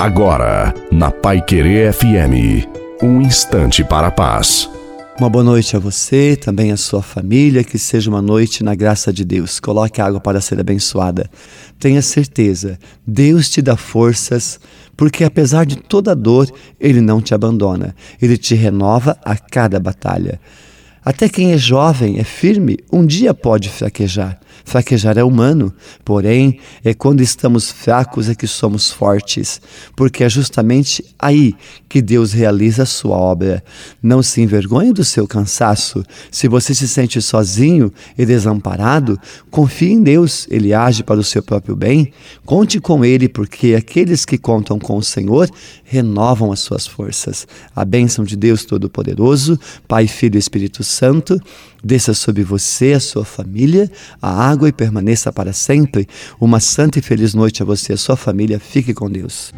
Agora, na Pai Querer FM, um instante para a paz. Uma boa noite a você, também a sua família, que seja uma noite na graça de Deus. Coloque água para ser abençoada. Tenha certeza, Deus te dá forças, porque apesar de toda dor, Ele não te abandona. Ele te renova a cada batalha. Até quem é jovem, é firme, um dia pode fraquejar. Fraquejar é humano, porém, é quando estamos fracos é que somos fortes, porque é justamente aí que Deus realiza a sua obra. Não se envergonhe do seu cansaço. Se você se sente sozinho e desamparado, confie em Deus, ele age para o seu próprio bem. Conte com ele, porque aqueles que contam com o Senhor renovam as suas forças. A bênção de Deus Todo-Poderoso, Pai, Filho e Espírito Santo, desça sobre você, a sua família, a água e permaneça para sempre. Uma santa e feliz noite a você e a sua família. Fique com Deus.